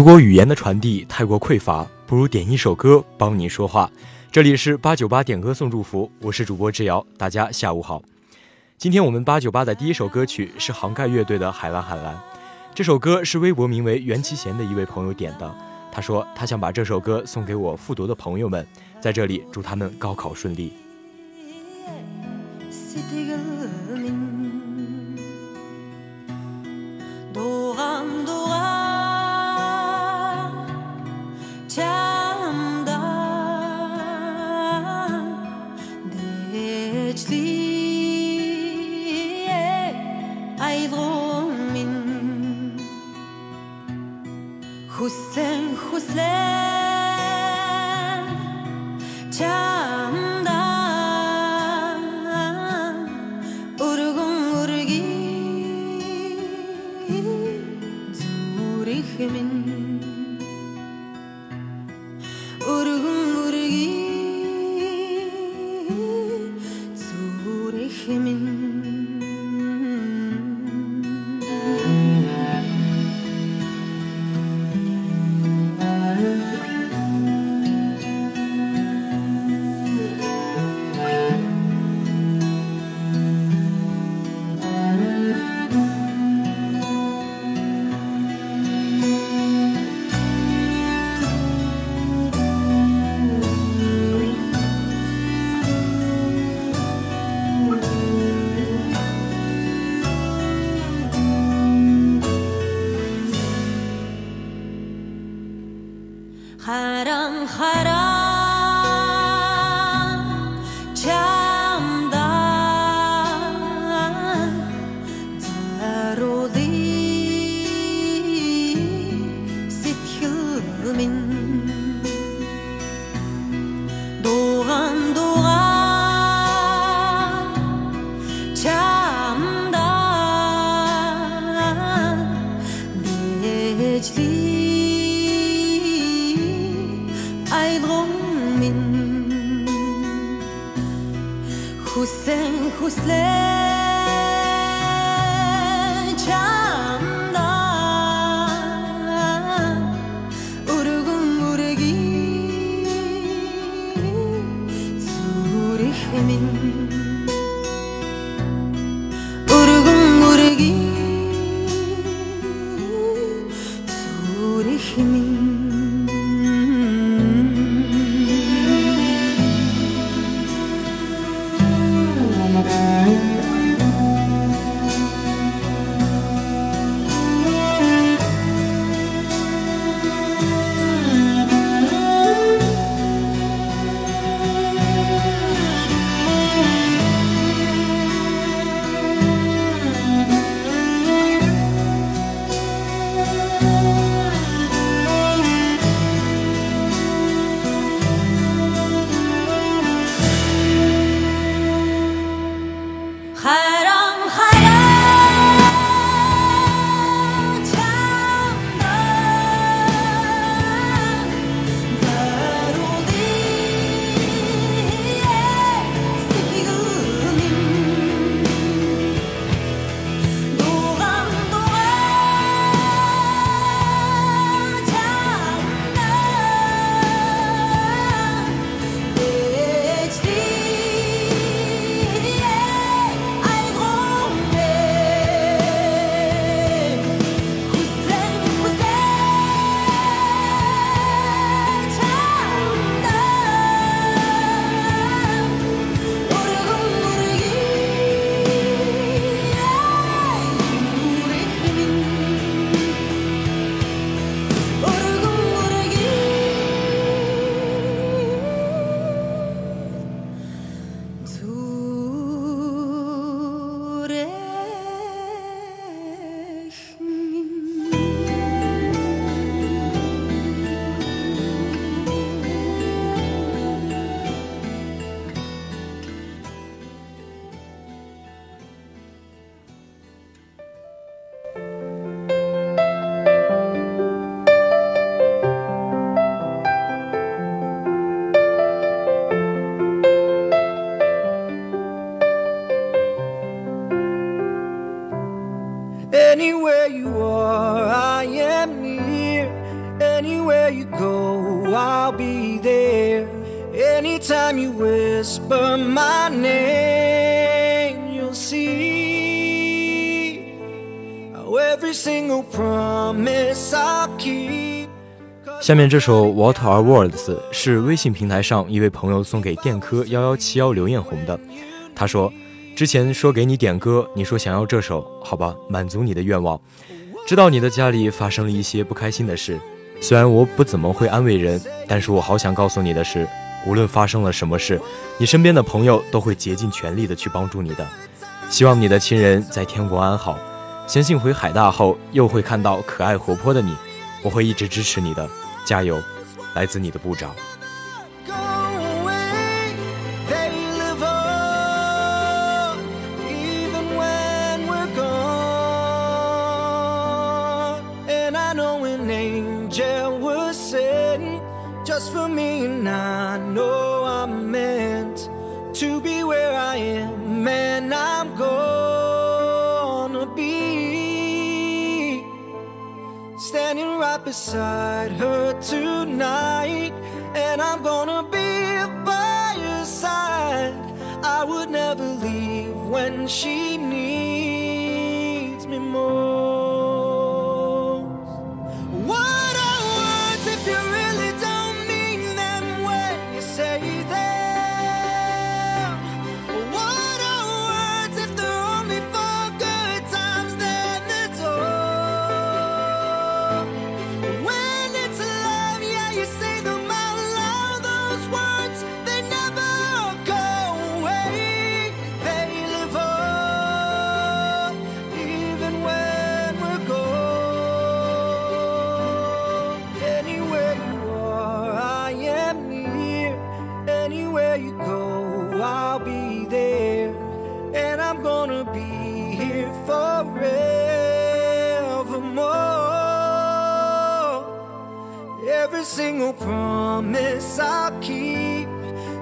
如果语言的传递太过匮乏，不如点一首歌帮你说话。这里是八九八点歌送祝福，我是主播志瑶，大家下午好。今天我们八九八的第一首歌曲是杭盖乐队的《海蓝海蓝》，这首歌是微博名为袁其贤的一位朋友点的。他说他想把这首歌送给我复读的朋友们，在这里祝他们高考顺利。Haram haram 下面这首《What Are Words》是微信平台上一位朋友送给电科幺幺七幺刘艳红的。他说：“之前说给你点歌，你说想要这首，好吧，满足你的愿望。知道你的家里发生了一些不开心的事，虽然我不怎么会安慰人，但是我好想告诉你的是。”无论发生了什么事，你身边的朋友都会竭尽全力的去帮助你的。希望你的亲人在天国安好，相信回海大后又会看到可爱活泼的你。我会一直支持你的，加油！来自你的部长。just for me, and I know beside her tonight, and I'm gonna be by your side. I would never leave when she needs me more.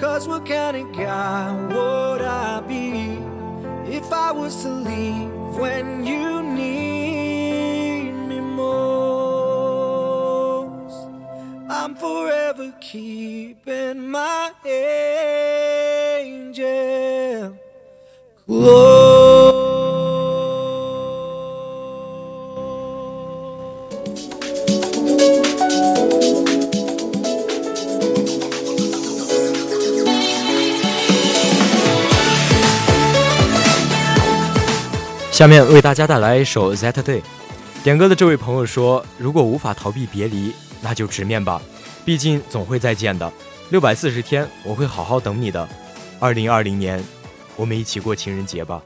Cause what kind of guy would I be if I was to leave when you need me most? I'm forever keeping my angel close. 下面为大家带来一首《That Day》。点歌的这位朋友说：“如果无法逃避别离，那就直面吧，毕竟总会再见的。六百四十天，我会好好等你的。二零二零年，我们一起过情人节吧。”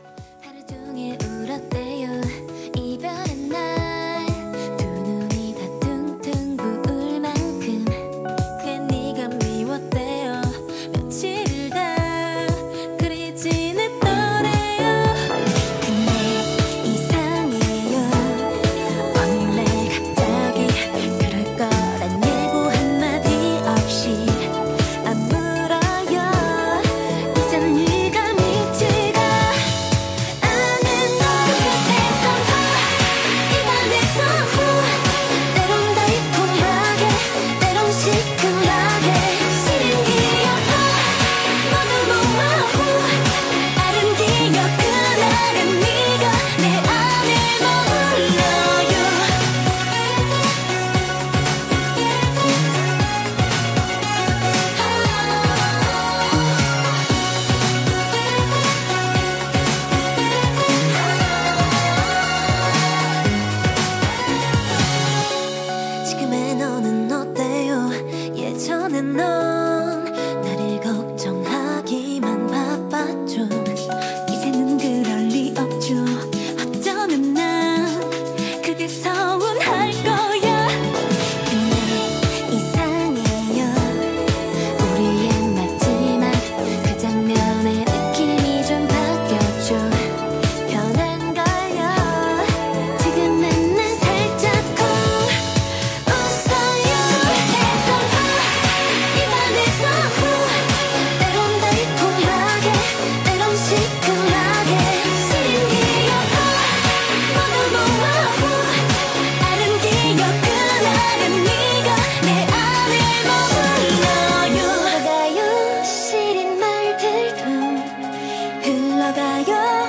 올라가요.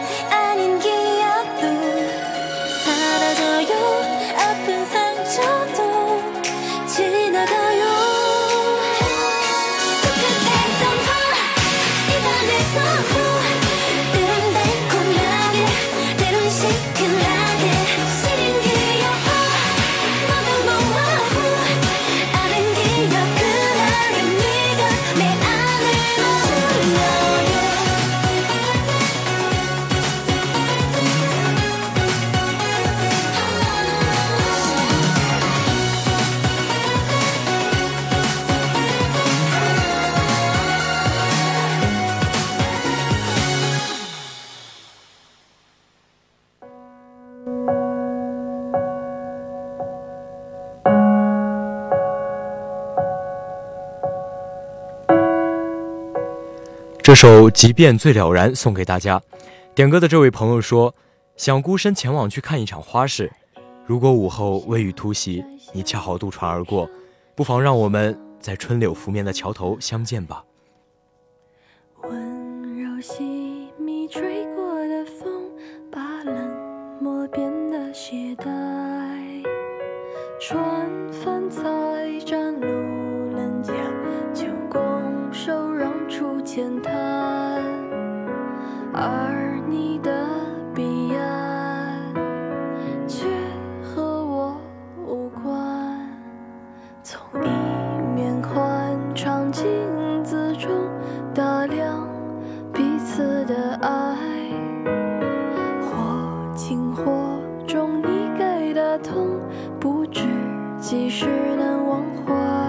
这首《即便最了然》送给大家。点歌的这位朋友说：“想孤身前往去看一场花市，如果午后微雨突袭，你恰好渡船而过，不妨让我们在春柳拂面的桥头相见吧。”几时能忘怀。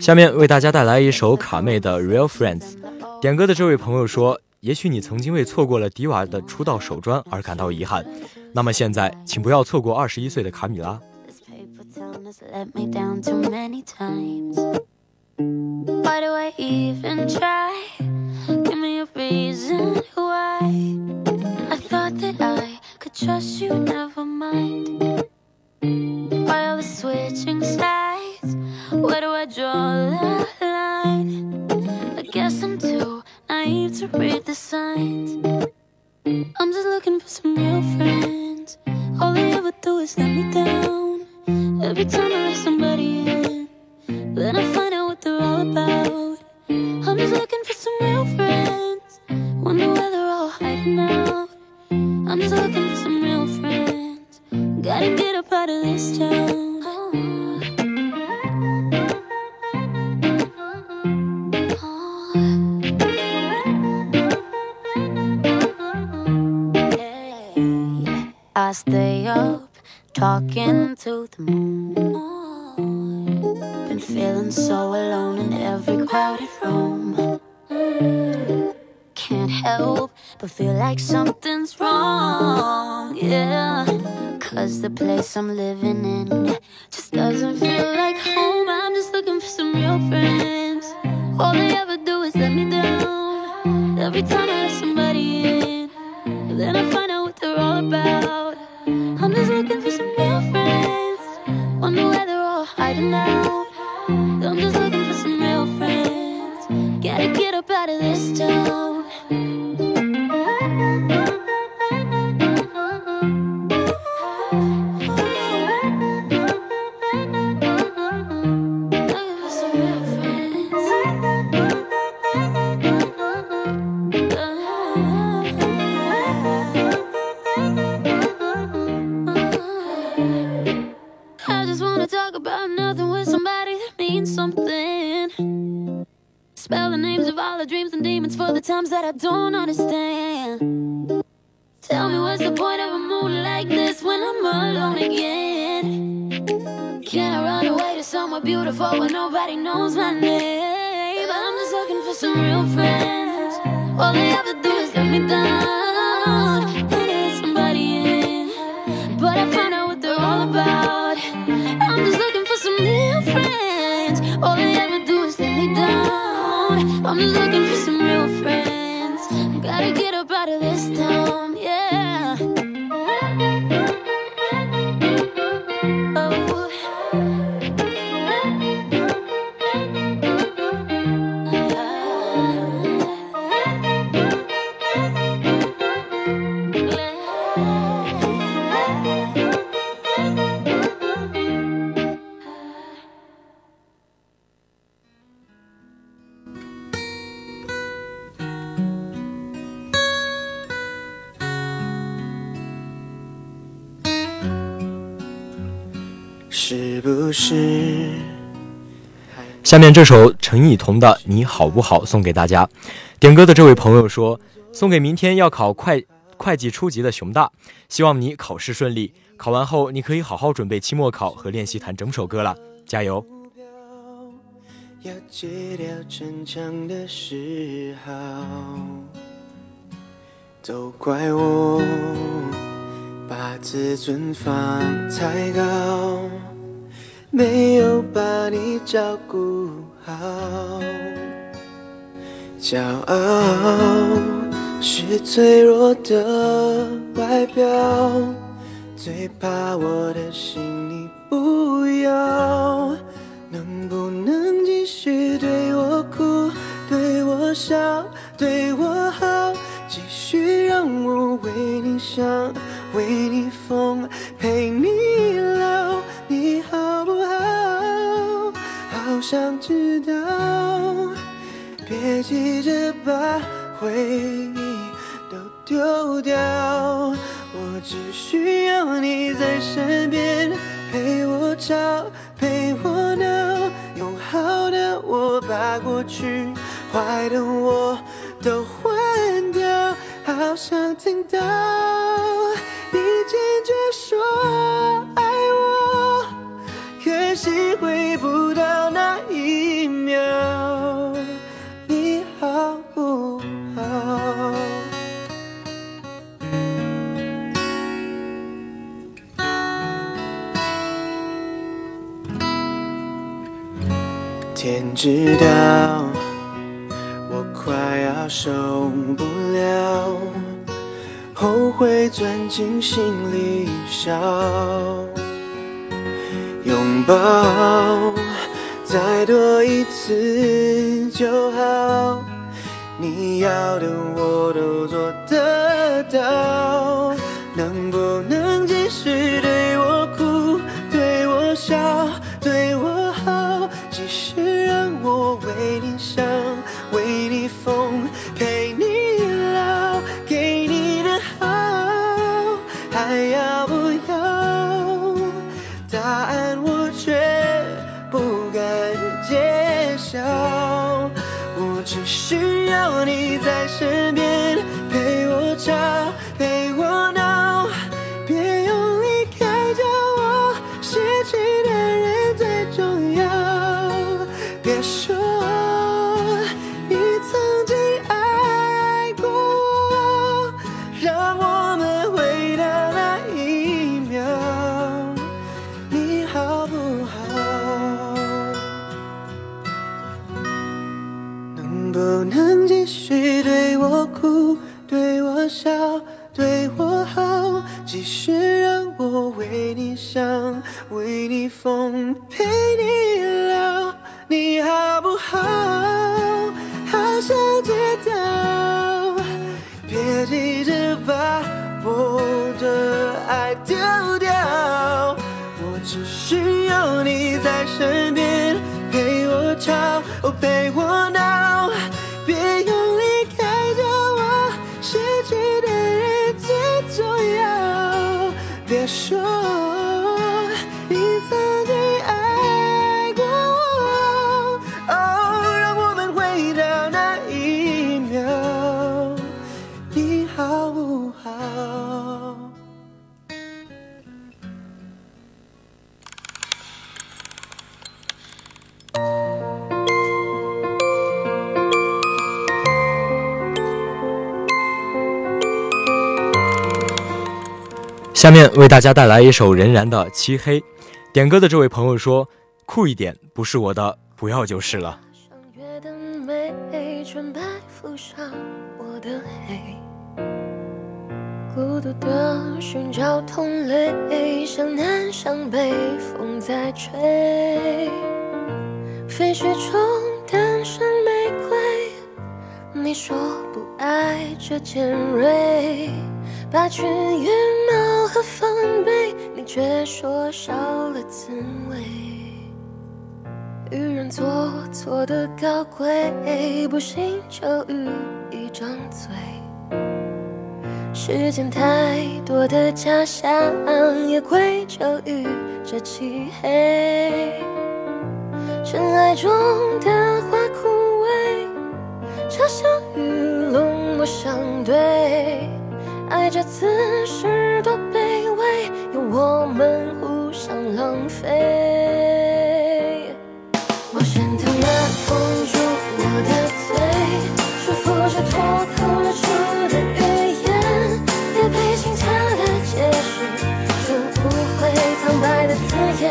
下面为大家带来一首卡妹的《Real Friends》。点歌的这位朋友说：“也许你曾经为错过了迪瓦的出道首专而感到遗憾，那么现在，请不要错过二十一岁的卡米拉。” Why do I even to read the signs. I'm just looking for some real friends. All they ever do is let me down. Every time I let somebody in, then I find out what they're all about. I'm just looking for some real friends. Wonder where they're all hiding out. I'm just looking for some real friends. Gotta get up out of this town. I stay up talking to the moon. Been feeling so alone in every crowded room. Can't help but feel like something's wrong, yeah. Cause the place I'm living in just doesn't feel like home. I'm just looking for some real friends. All they ever do is let me down. Every time I somebody I'm just understand. Tell me what's the point of a moon like this when I'm alone again? Can I run away to somewhere beautiful where nobody knows my name? But I'm just looking for some real friends. All they ever do is let me down. I let somebody in, but I find out what they're all about. I'm just looking for some real friends. All they ever do is let me down. I'm just looking for some real friends. Gotta get up out of this town, yeah. 是不是？下面这首陈以彤的《你好不好》送给大家。点歌的这位朋友说，送给明天要考会会计初级的熊大，希望你考试顺利，考完后你可以好好准备期末考和练习弹整首歌了，加油！要戒掉逞强的嗜好，都怪我把自尊放太高，没有把你照顾好。骄傲是脆弱的外表，最怕我的心你不等我都换掉好想听到你坚决说爱我可惜回不到那一秒你好不好天知道受不了，后悔钻进心里烧，拥抱再多一次就好，你要的我都做得到，在身边，风，陪你聊，你好不好？好想知道，别急着把我的爱丢掉，我只需要你在身边，陪我吵，下面为大家带来一首任然的《漆黑》。点歌的这位朋友说：“酷一点不是我的，不要就是了。月的美，纯白浮上我的黑。孤独的寻找同类，向南向北，风在吹。废墟中诞生玫瑰，你说不爱这尖锐，拔去羽毛和防备，你却说少了滋味。与人做作的高贵，不幸就遇一张嘴。世间太多的假象，也归咎于这漆黑。尘埃中的花枯萎，嘲笑与冷漠相对。爱这姿势多卑微，有我们互相浪费。我先等暖风入我的嘴，束缚着脱口而出的语言，也被心跳的解释出误会，苍白的字眼，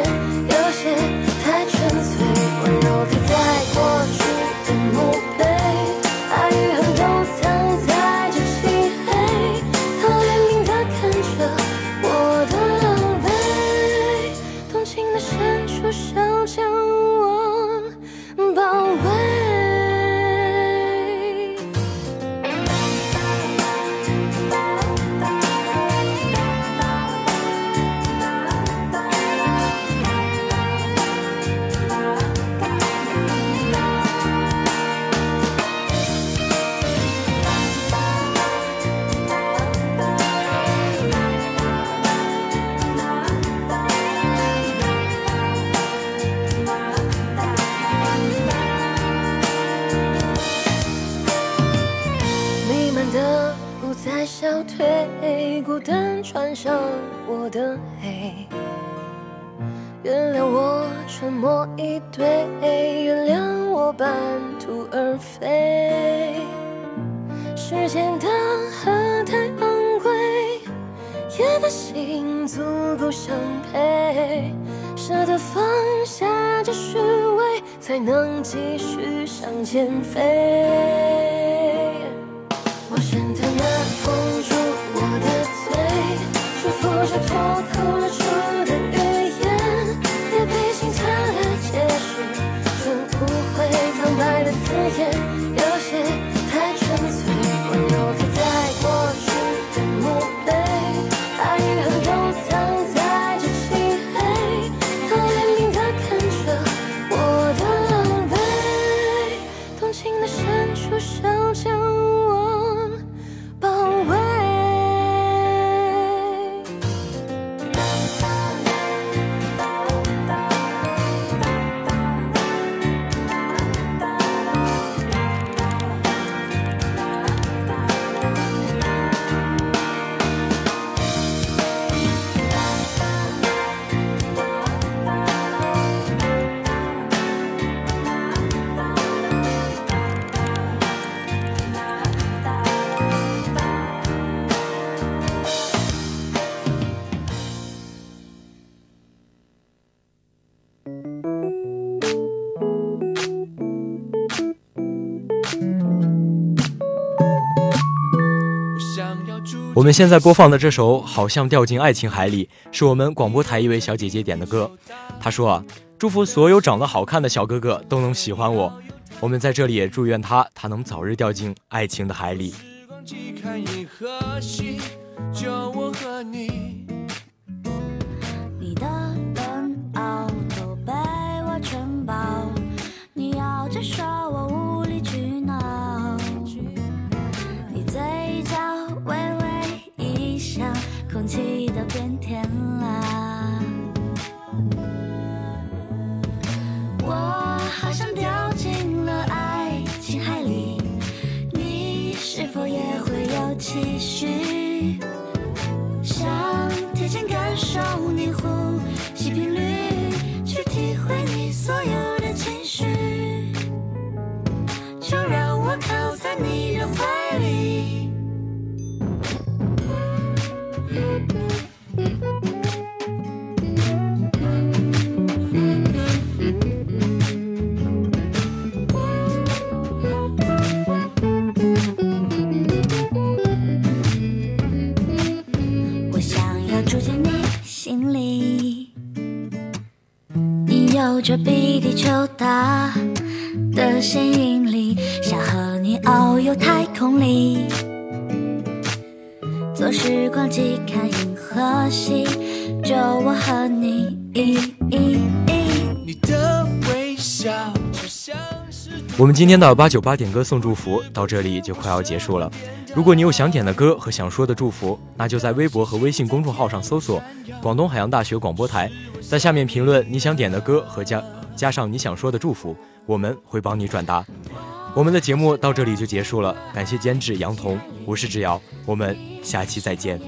不再消退，孤单穿上我的黑。原谅我沉默以对，原谅我半途而废。时间的河太昂贵，夜的心足够相配，舍得放下这虚伪，才能继续向前飞。嘴，我们现在播放的这首《好像掉进爱情海里》，是我们广播台一位小姐姐点的歌。她说啊，祝福所有长得好看的小哥哥都能喜欢我。我们在这里也祝愿她，他能早日掉进爱情的海里。时光既看你和叫我和你。和气都变甜了我好像掉进了爱情海里你是否也会有期许？想贴近感受你呼吸频率去体会你所有的情绪就让我靠在你的怀球大的显引力，想和你遨游太空里，坐时光机看银河系，就我和你。你的微笑我们今天的八九八点歌送祝福到这里就快要结束了。如果你有想点的歌和想说的祝福，那就在微博和微信公众号上搜索“广东海洋大学广播台”。在下面评论你想点的歌和加加上你想说的祝福，我们会帮你转达。我们的节目到这里就结束了，感谢监制杨彤，我是志瑶，我们下期再见。